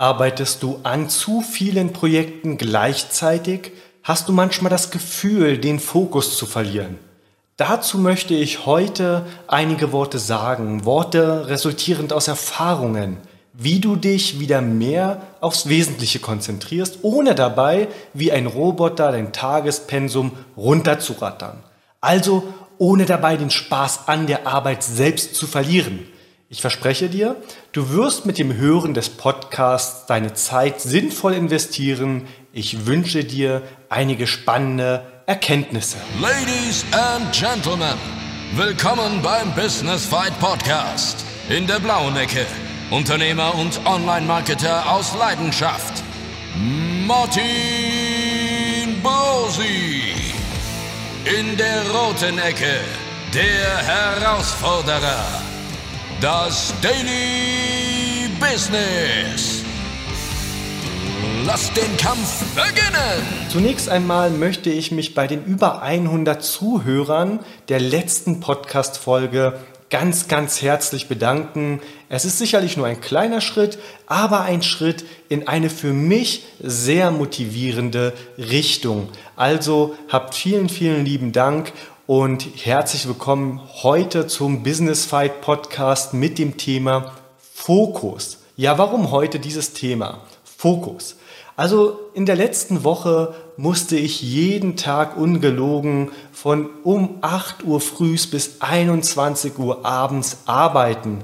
Arbeitest du an zu vielen Projekten gleichzeitig, hast du manchmal das Gefühl, den Fokus zu verlieren. Dazu möchte ich heute einige Worte sagen, Worte resultierend aus Erfahrungen, wie du dich wieder mehr aufs Wesentliche konzentrierst, ohne dabei wie ein Roboter dein Tagespensum runterzurattern. Also ohne dabei den Spaß an der Arbeit selbst zu verlieren. Ich verspreche dir, du wirst mit dem Hören des Podcasts deine Zeit sinnvoll investieren. Ich wünsche dir einige spannende Erkenntnisse. Ladies and Gentlemen, willkommen beim Business Fight Podcast. In der blauen Ecke, Unternehmer und Online-Marketer aus Leidenschaft, Martin Bosi. In der roten Ecke, der Herausforderer das Daily Business. Lass den Kampf beginnen! Zunächst einmal möchte ich mich bei den über 100 Zuhörern der letzten Podcast-Folge ganz, ganz herzlich bedanken. Es ist sicherlich nur ein kleiner Schritt, aber ein Schritt in eine für mich sehr motivierende Richtung. Also habt vielen, vielen lieben Dank und herzlich willkommen heute zum Business Fight Podcast mit dem Thema Fokus. Ja, warum heute dieses Thema? Fokus. Also in der letzten Woche musste ich jeden Tag ungelogen von um 8 Uhr frühs bis 21 Uhr abends arbeiten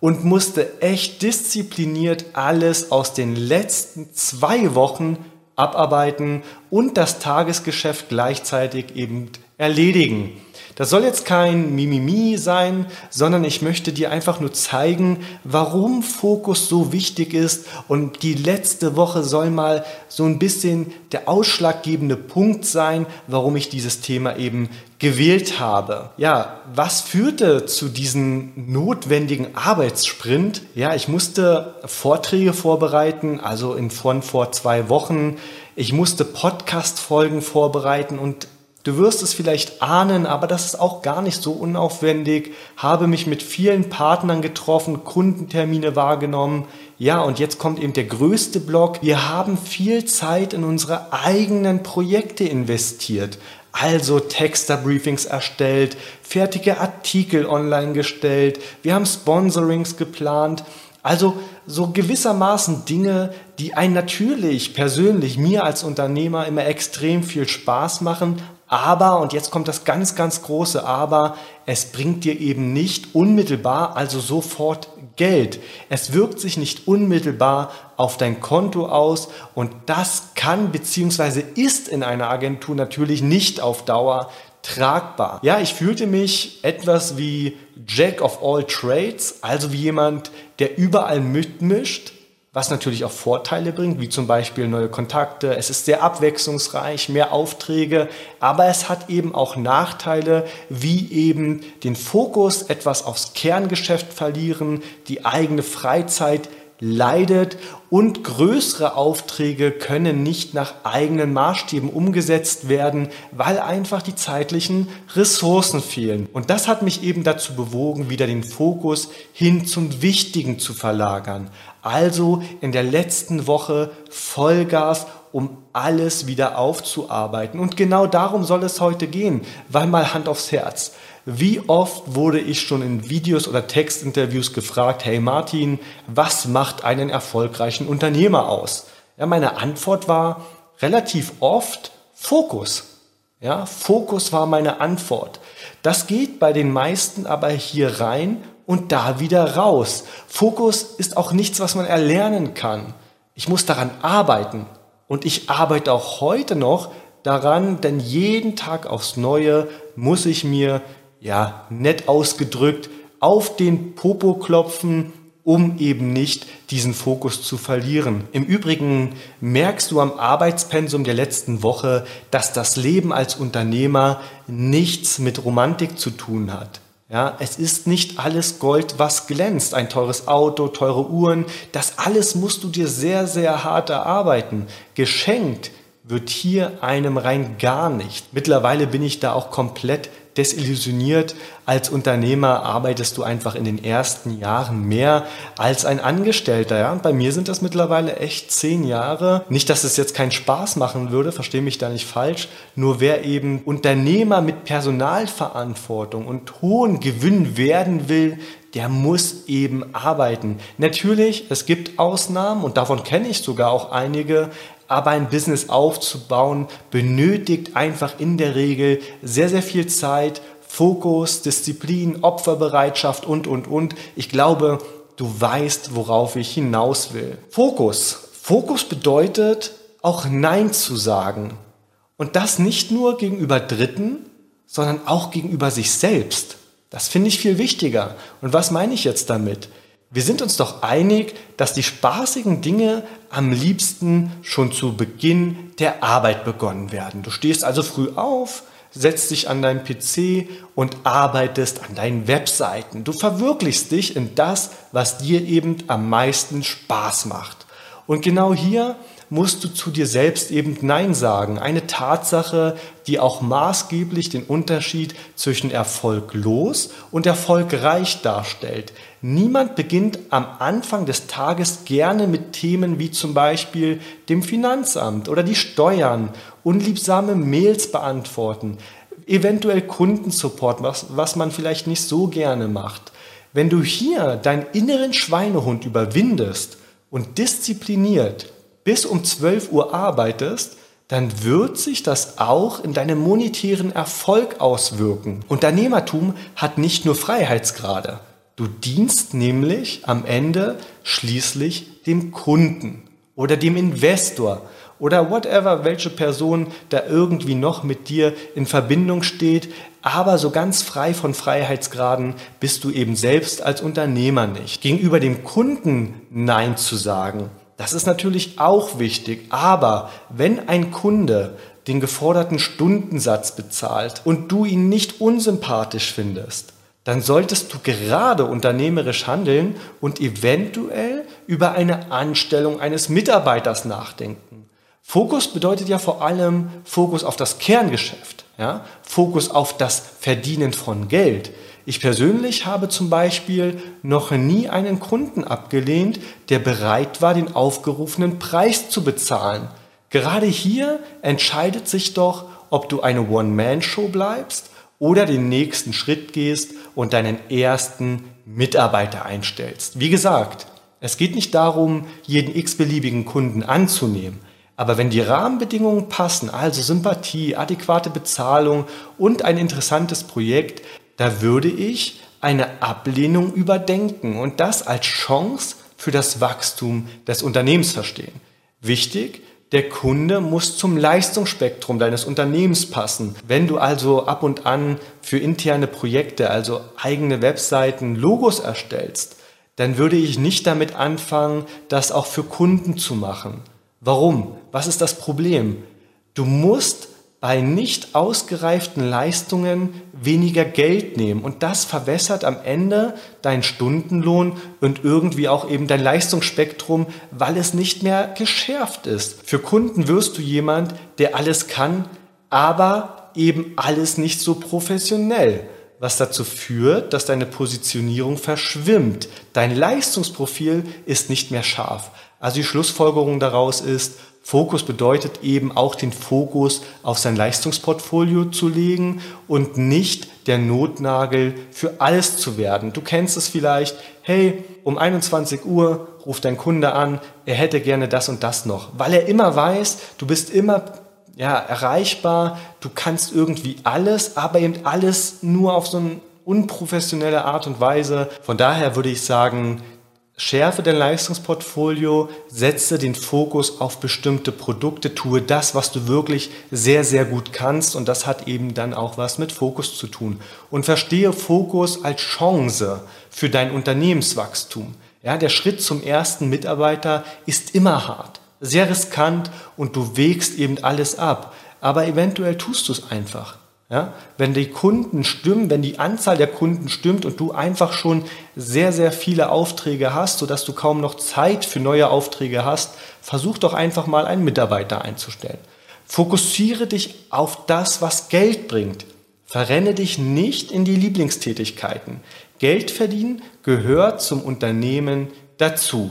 und musste echt diszipliniert alles aus den letzten zwei Wochen abarbeiten und das Tagesgeschäft gleichzeitig eben erledigen. Das soll jetzt kein Mimimi sein, sondern ich möchte dir einfach nur zeigen, warum Fokus so wichtig ist. Und die letzte Woche soll mal so ein bisschen der ausschlaggebende Punkt sein, warum ich dieses Thema eben gewählt habe. Ja, was führte zu diesem notwendigen Arbeitssprint? Ja, ich musste Vorträge vorbereiten, also in von vor zwei Wochen. Ich musste Podcast-Folgen vorbereiten und Du wirst es vielleicht ahnen, aber das ist auch gar nicht so unaufwendig. Habe mich mit vielen Partnern getroffen, Kundentermine wahrgenommen. Ja, und jetzt kommt eben der größte Block. Wir haben viel Zeit in unsere eigenen Projekte investiert. Also Texter-Briefings erstellt, fertige Artikel online gestellt, wir haben Sponsorings geplant. Also so gewissermaßen Dinge, die einen natürlich persönlich, mir als Unternehmer immer extrem viel Spaß machen, aber, und jetzt kommt das ganz, ganz große Aber, es bringt dir eben nicht unmittelbar, also sofort Geld. Es wirkt sich nicht unmittelbar auf dein Konto aus und das kann bzw. ist in einer Agentur natürlich nicht auf Dauer tragbar. Ja, ich fühlte mich etwas wie Jack of all Trades, also wie jemand, der überall mitmischt was natürlich auch Vorteile bringt, wie zum Beispiel neue Kontakte. Es ist sehr abwechslungsreich, mehr Aufträge, aber es hat eben auch Nachteile, wie eben den Fokus etwas aufs Kerngeschäft verlieren, die eigene Freizeit leidet und größere Aufträge können nicht nach eigenen Maßstäben umgesetzt werden, weil einfach die zeitlichen Ressourcen fehlen. Und das hat mich eben dazu bewogen, wieder den Fokus hin zum Wichtigen zu verlagern. Also in der letzten Woche Vollgas, um alles wieder aufzuarbeiten. Und genau darum soll es heute gehen, weil mal Hand aufs Herz. Wie oft wurde ich schon in Videos oder Textinterviews gefragt, hey Martin, was macht einen erfolgreichen Unternehmer aus? Ja, meine Antwort war relativ oft Fokus. Ja, Fokus war meine Antwort. Das geht bei den meisten aber hier rein und da wieder raus. Fokus ist auch nichts, was man erlernen kann. Ich muss daran arbeiten. Und ich arbeite auch heute noch daran, denn jeden Tag aufs Neue muss ich mir ja, nett ausgedrückt, auf den Popo klopfen, um eben nicht diesen Fokus zu verlieren. Im Übrigen merkst du am Arbeitspensum der letzten Woche, dass das Leben als Unternehmer nichts mit Romantik zu tun hat. Ja, es ist nicht alles Gold, was glänzt. Ein teures Auto, teure Uhren, das alles musst du dir sehr, sehr hart erarbeiten. Geschenkt wird hier einem rein gar nicht. Mittlerweile bin ich da auch komplett desillusioniert. Als Unternehmer arbeitest du einfach in den ersten Jahren mehr als ein Angestellter. Ja? Und bei mir sind das mittlerweile echt zehn Jahre. Nicht, dass es jetzt keinen Spaß machen würde, verstehe mich da nicht falsch. Nur wer eben Unternehmer mit Personalverantwortung und hohen Gewinn werden will, der muss eben arbeiten. Natürlich, es gibt Ausnahmen und davon kenne ich sogar auch einige, aber ein Business aufzubauen benötigt einfach in der Regel sehr, sehr viel Zeit, Fokus, Disziplin, Opferbereitschaft und, und, und. Ich glaube, du weißt, worauf ich hinaus will. Fokus. Fokus bedeutet auch Nein zu sagen. Und das nicht nur gegenüber Dritten, sondern auch gegenüber sich selbst. Das finde ich viel wichtiger. Und was meine ich jetzt damit? Wir sind uns doch einig, dass die spaßigen Dinge am liebsten schon zu Beginn der Arbeit begonnen werden. Du stehst also früh auf, setzt dich an deinen PC und arbeitest an deinen Webseiten. Du verwirklichst dich in das, was dir eben am meisten Spaß macht. Und genau hier musst du zu dir selbst eben Nein sagen. Eine Tatsache, die auch maßgeblich den Unterschied zwischen erfolglos und erfolgreich darstellt. Niemand beginnt am Anfang des Tages gerne mit Themen wie zum Beispiel dem Finanzamt oder die Steuern, unliebsame Mails beantworten, eventuell Kundensupport, was, was man vielleicht nicht so gerne macht. Wenn du hier deinen inneren Schweinehund überwindest und diszipliniert bis um 12 Uhr arbeitest, dann wird sich das auch in deinem monetären Erfolg auswirken. Unternehmertum hat nicht nur Freiheitsgrade. Du dienst nämlich am Ende schließlich dem Kunden oder dem Investor oder whatever, welche Person da irgendwie noch mit dir in Verbindung steht. Aber so ganz frei von Freiheitsgraden bist du eben selbst als Unternehmer nicht. Gegenüber dem Kunden Nein zu sagen, das ist natürlich auch wichtig, aber wenn ein Kunde den geforderten Stundensatz bezahlt und du ihn nicht unsympathisch findest, dann solltest du gerade unternehmerisch handeln und eventuell über eine Anstellung eines Mitarbeiters nachdenken. Fokus bedeutet ja vor allem Fokus auf das Kerngeschäft, ja? Fokus auf das Verdienen von Geld. Ich persönlich habe zum Beispiel noch nie einen Kunden abgelehnt, der bereit war, den aufgerufenen Preis zu bezahlen. Gerade hier entscheidet sich doch, ob du eine One-Man-Show bleibst oder den nächsten Schritt gehst und deinen ersten Mitarbeiter einstellst. Wie gesagt, es geht nicht darum, jeden x-beliebigen Kunden anzunehmen. Aber wenn die Rahmenbedingungen passen, also Sympathie, adäquate Bezahlung und ein interessantes Projekt, da würde ich eine Ablehnung überdenken und das als Chance für das Wachstum des Unternehmens verstehen. Wichtig, der Kunde muss zum Leistungsspektrum deines Unternehmens passen. Wenn du also ab und an für interne Projekte, also eigene Webseiten, Logos erstellst, dann würde ich nicht damit anfangen, das auch für Kunden zu machen. Warum? Was ist das Problem? Du musst bei nicht ausgereiften Leistungen weniger Geld nehmen. Und das verwässert am Ende deinen Stundenlohn und irgendwie auch eben dein Leistungsspektrum, weil es nicht mehr geschärft ist. Für Kunden wirst du jemand, der alles kann, aber eben alles nicht so professionell was dazu führt, dass deine Positionierung verschwimmt. Dein Leistungsprofil ist nicht mehr scharf. Also die Schlussfolgerung daraus ist, Fokus bedeutet eben auch den Fokus auf sein Leistungsportfolio zu legen und nicht der Notnagel für alles zu werden. Du kennst es vielleicht, hey, um 21 Uhr ruft dein Kunde an, er hätte gerne das und das noch, weil er immer weiß, du bist immer ja, erreichbar, du kannst irgendwie alles, aber eben alles nur auf so eine unprofessionelle Art und Weise. Von daher würde ich sagen, Schärfe dein Leistungsportfolio, setze den Fokus auf bestimmte Produkte, tue das, was du wirklich sehr, sehr gut kannst und das hat eben dann auch was mit Fokus zu tun. Und verstehe Fokus als Chance für dein Unternehmenswachstum. Ja, der Schritt zum ersten Mitarbeiter ist immer hart, sehr riskant und du wägst eben alles ab. Aber eventuell tust du es einfach. Ja, wenn die Kunden stimmen, wenn die Anzahl der Kunden stimmt und du einfach schon sehr, sehr viele Aufträge hast, sodass du kaum noch Zeit für neue Aufträge hast, versuch doch einfach mal einen Mitarbeiter einzustellen. Fokussiere dich auf das, was Geld bringt. Verrenne dich nicht in die Lieblingstätigkeiten. Geld verdienen gehört zum Unternehmen dazu.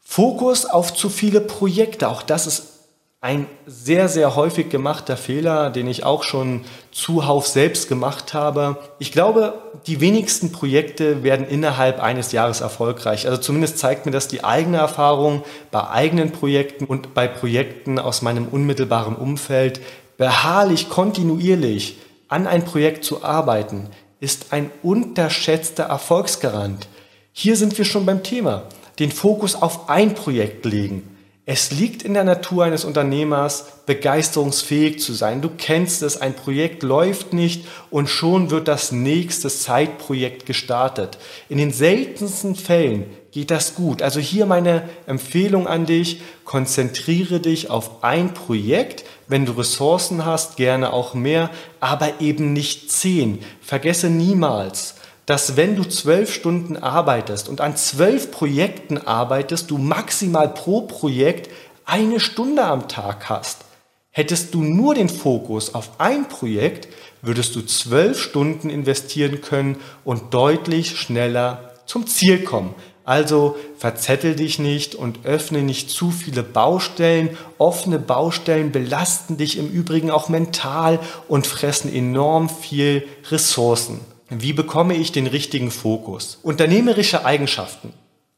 Fokus auf zu viele Projekte, auch das ist ein sehr, sehr häufig gemachter Fehler, den ich auch schon zuhauf selbst gemacht habe. Ich glaube, die wenigsten Projekte werden innerhalb eines Jahres erfolgreich. Also zumindest zeigt mir das die eigene Erfahrung bei eigenen Projekten und bei Projekten aus meinem unmittelbaren Umfeld. Beharrlich, kontinuierlich an ein Projekt zu arbeiten, ist ein unterschätzter Erfolgsgarant. Hier sind wir schon beim Thema. Den Fokus auf ein Projekt legen es liegt in der Natur eines Unternehmers, begeisterungsfähig zu sein. Du kennst es, ein Projekt läuft nicht und schon wird das nächste Zeitprojekt gestartet. In den seltensten Fällen geht das gut. Also hier meine Empfehlung an dich, konzentriere dich auf ein Projekt. Wenn du Ressourcen hast, gerne auch mehr, aber eben nicht zehn. Vergesse niemals, dass wenn du zwölf Stunden arbeitest und an zwölf Projekten arbeitest, du maximal pro Projekt eine Stunde am Tag hast. Hättest du nur den Fokus auf ein Projekt, würdest du zwölf Stunden investieren können und deutlich schneller zum Ziel kommen. Also verzettel dich nicht und öffne nicht zu viele Baustellen. Offene Baustellen belasten dich im Übrigen auch mental und fressen enorm viel Ressourcen. Wie bekomme ich den richtigen Fokus? Unternehmerische Eigenschaften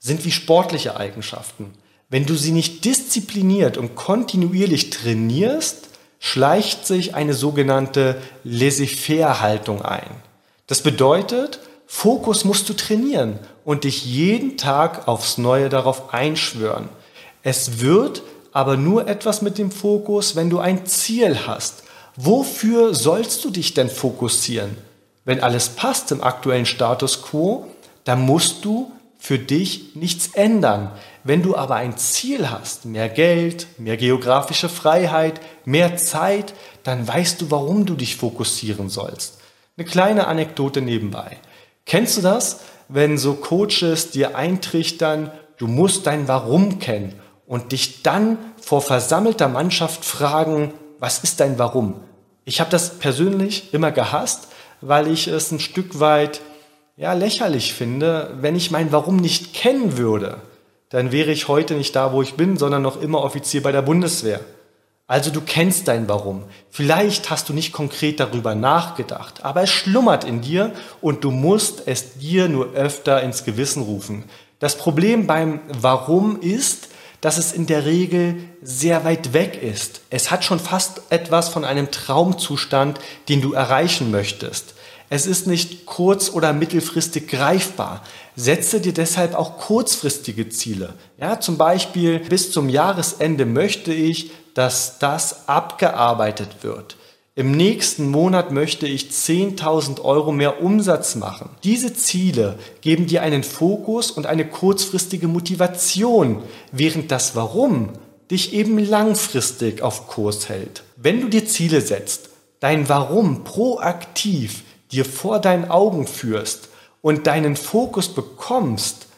sind wie sportliche Eigenschaften. Wenn du sie nicht diszipliniert und kontinuierlich trainierst, schleicht sich eine sogenannte Laissez-faire-Haltung ein. Das bedeutet, Fokus musst du trainieren und dich jeden Tag aufs Neue darauf einschwören. Es wird aber nur etwas mit dem Fokus, wenn du ein Ziel hast. Wofür sollst du dich denn fokussieren? Wenn alles passt im aktuellen Status quo, dann musst du für dich nichts ändern. Wenn du aber ein Ziel hast, mehr Geld, mehr geografische Freiheit, mehr Zeit, dann weißt du, warum du dich fokussieren sollst. Eine kleine Anekdote nebenbei. Kennst du das, wenn so Coaches dir eintrichtern, du musst dein Warum kennen und dich dann vor versammelter Mannschaft fragen, was ist dein Warum? Ich habe das persönlich immer gehasst, weil ich es ein Stück weit ja, lächerlich finde, wenn ich mein Warum nicht kennen würde, dann wäre ich heute nicht da, wo ich bin, sondern noch immer Offizier bei der Bundeswehr. Also du kennst dein Warum. Vielleicht hast du nicht konkret darüber nachgedacht, aber es schlummert in dir und du musst es dir nur öfter ins Gewissen rufen. Das Problem beim Warum ist, dass es in der Regel sehr weit weg ist. Es hat schon fast etwas von einem Traumzustand, den du erreichen möchtest. Es ist nicht kurz- oder mittelfristig greifbar. Setze dir deshalb auch kurzfristige Ziele. Ja, zum Beispiel bis zum Jahresende möchte ich, dass das abgearbeitet wird. Im nächsten Monat möchte ich 10.000 Euro mehr Umsatz machen. Diese Ziele geben dir einen Fokus und eine kurzfristige Motivation, während das Warum dich eben langfristig auf Kurs hält. Wenn du dir Ziele setzt, dein Warum proaktiv dir vor deinen Augen führst und deinen Fokus bekommst,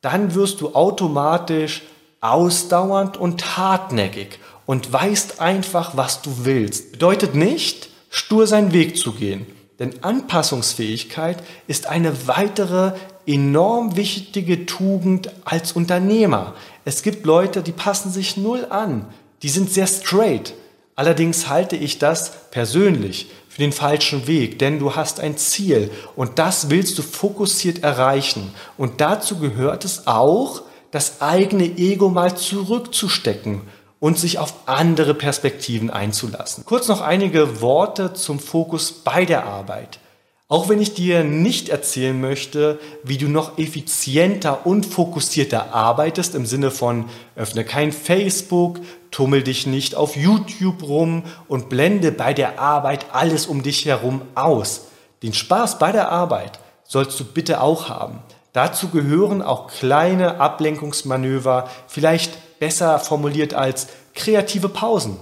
dann wirst du automatisch ausdauernd und hartnäckig und weißt einfach, was du willst. Bedeutet nicht, stur seinen Weg zu gehen. Denn Anpassungsfähigkeit ist eine weitere enorm wichtige Tugend als Unternehmer. Es gibt Leute, die passen sich null an. Die sind sehr straight. Allerdings halte ich das persönlich für den falschen Weg, denn du hast ein Ziel und das willst du fokussiert erreichen. Und dazu gehört es auch, das eigene Ego mal zurückzustecken und sich auf andere Perspektiven einzulassen. Kurz noch einige Worte zum Fokus bei der Arbeit. Auch wenn ich dir nicht erzählen möchte, wie du noch effizienter und fokussierter arbeitest, im Sinne von öffne kein Facebook, tummel dich nicht auf YouTube rum und blende bei der Arbeit alles um dich herum aus. Den Spaß bei der Arbeit sollst du bitte auch haben. Dazu gehören auch kleine Ablenkungsmanöver, vielleicht besser formuliert als kreative Pausen.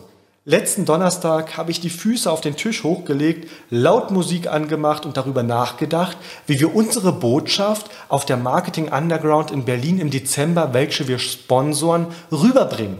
Letzten Donnerstag habe ich die Füße auf den Tisch hochgelegt, laut Musik angemacht und darüber nachgedacht, wie wir unsere Botschaft auf der Marketing Underground in Berlin im Dezember, welche wir sponsoren, rüberbringen.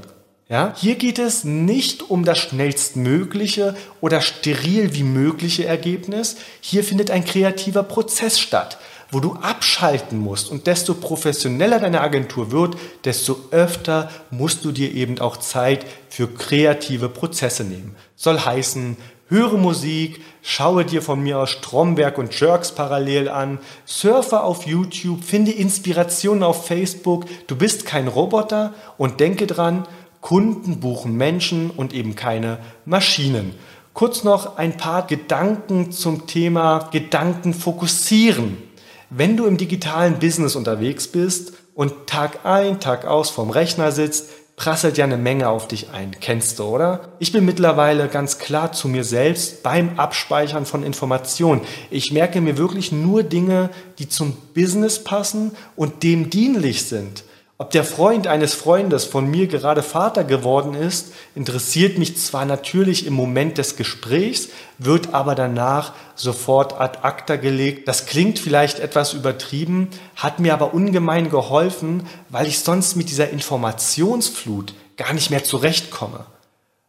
Ja, hier geht es nicht um das schnellstmögliche oder steril wie mögliche Ergebnis. Hier findet ein kreativer Prozess statt, wo du abschalten musst. Und desto professioneller deine Agentur wird, desto öfter musst du dir eben auch Zeit für kreative Prozesse nehmen. Soll heißen, höre Musik, schaue dir von mir aus Stromberg und Jerks parallel an, surfe auf YouTube, finde Inspirationen auf Facebook. Du bist kein Roboter und denke dran, Kunden buchen Menschen und eben keine Maschinen. Kurz noch ein paar Gedanken zum Thema Gedanken fokussieren. Wenn du im digitalen Business unterwegs bist und Tag ein, Tag aus vorm Rechner sitzt, prasselt ja eine Menge auf dich ein. Kennst du, oder? Ich bin mittlerweile ganz klar zu mir selbst beim Abspeichern von Informationen. Ich merke mir wirklich nur Dinge, die zum Business passen und dem dienlich sind. Ob der Freund eines Freundes von mir gerade Vater geworden ist, interessiert mich zwar natürlich im Moment des Gesprächs, wird aber danach sofort ad acta gelegt. Das klingt vielleicht etwas übertrieben, hat mir aber ungemein geholfen, weil ich sonst mit dieser Informationsflut gar nicht mehr zurechtkomme.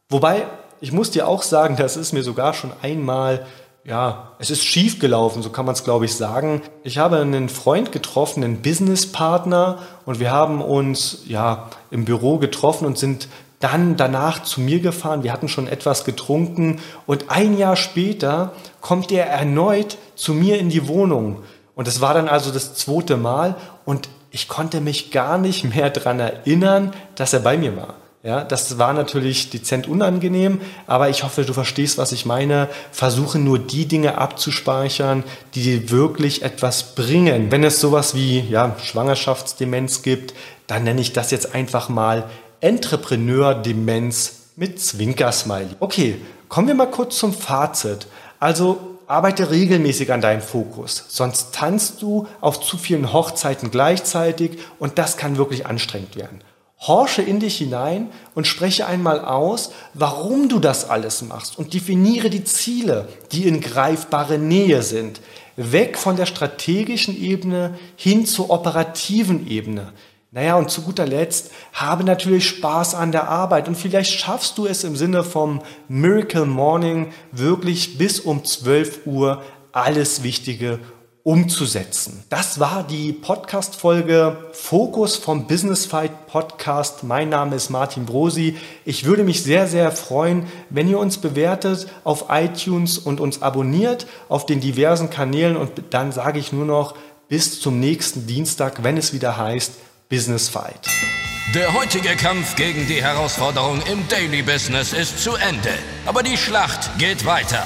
Wobei, ich muss dir auch sagen, das ist mir sogar schon einmal ja, es ist schief gelaufen, so kann man es, glaube ich, sagen. Ich habe einen Freund getroffen, einen Businesspartner, und wir haben uns ja im Büro getroffen und sind dann danach zu mir gefahren. Wir hatten schon etwas getrunken und ein Jahr später kommt er erneut zu mir in die Wohnung. Und es war dann also das zweite Mal und ich konnte mich gar nicht mehr daran erinnern, dass er bei mir war. Ja, das war natürlich dezent unangenehm, aber ich hoffe, du verstehst, was ich meine. Versuche nur die Dinge abzuspeichern, die dir wirklich etwas bringen. Wenn es sowas wie ja, Schwangerschaftsdemenz gibt, dann nenne ich das jetzt einfach mal Entrepreneur-Demenz mit Zwinkersmiley. Okay, kommen wir mal kurz zum Fazit. Also arbeite regelmäßig an deinem Fokus, sonst tanzt du auf zu vielen Hochzeiten gleichzeitig und das kann wirklich anstrengend werden. Horche in dich hinein und spreche einmal aus, warum du das alles machst und definiere die Ziele, die in greifbare Nähe sind. Weg von der strategischen Ebene hin zur operativen Ebene. Naja, und zu guter Letzt, habe natürlich Spaß an der Arbeit und vielleicht schaffst du es im Sinne vom Miracle Morning wirklich bis um 12 Uhr alles Wichtige umzusetzen. Das war die Podcast-Folge Fokus vom Business Fight Podcast. Mein Name ist Martin Brosi. Ich würde mich sehr, sehr freuen, wenn ihr uns bewertet auf iTunes und uns abonniert auf den diversen Kanälen. Und dann sage ich nur noch bis zum nächsten Dienstag, wenn es wieder heißt Business Fight. Der heutige Kampf gegen die Herausforderung im Daily Business ist zu Ende. Aber die Schlacht geht weiter.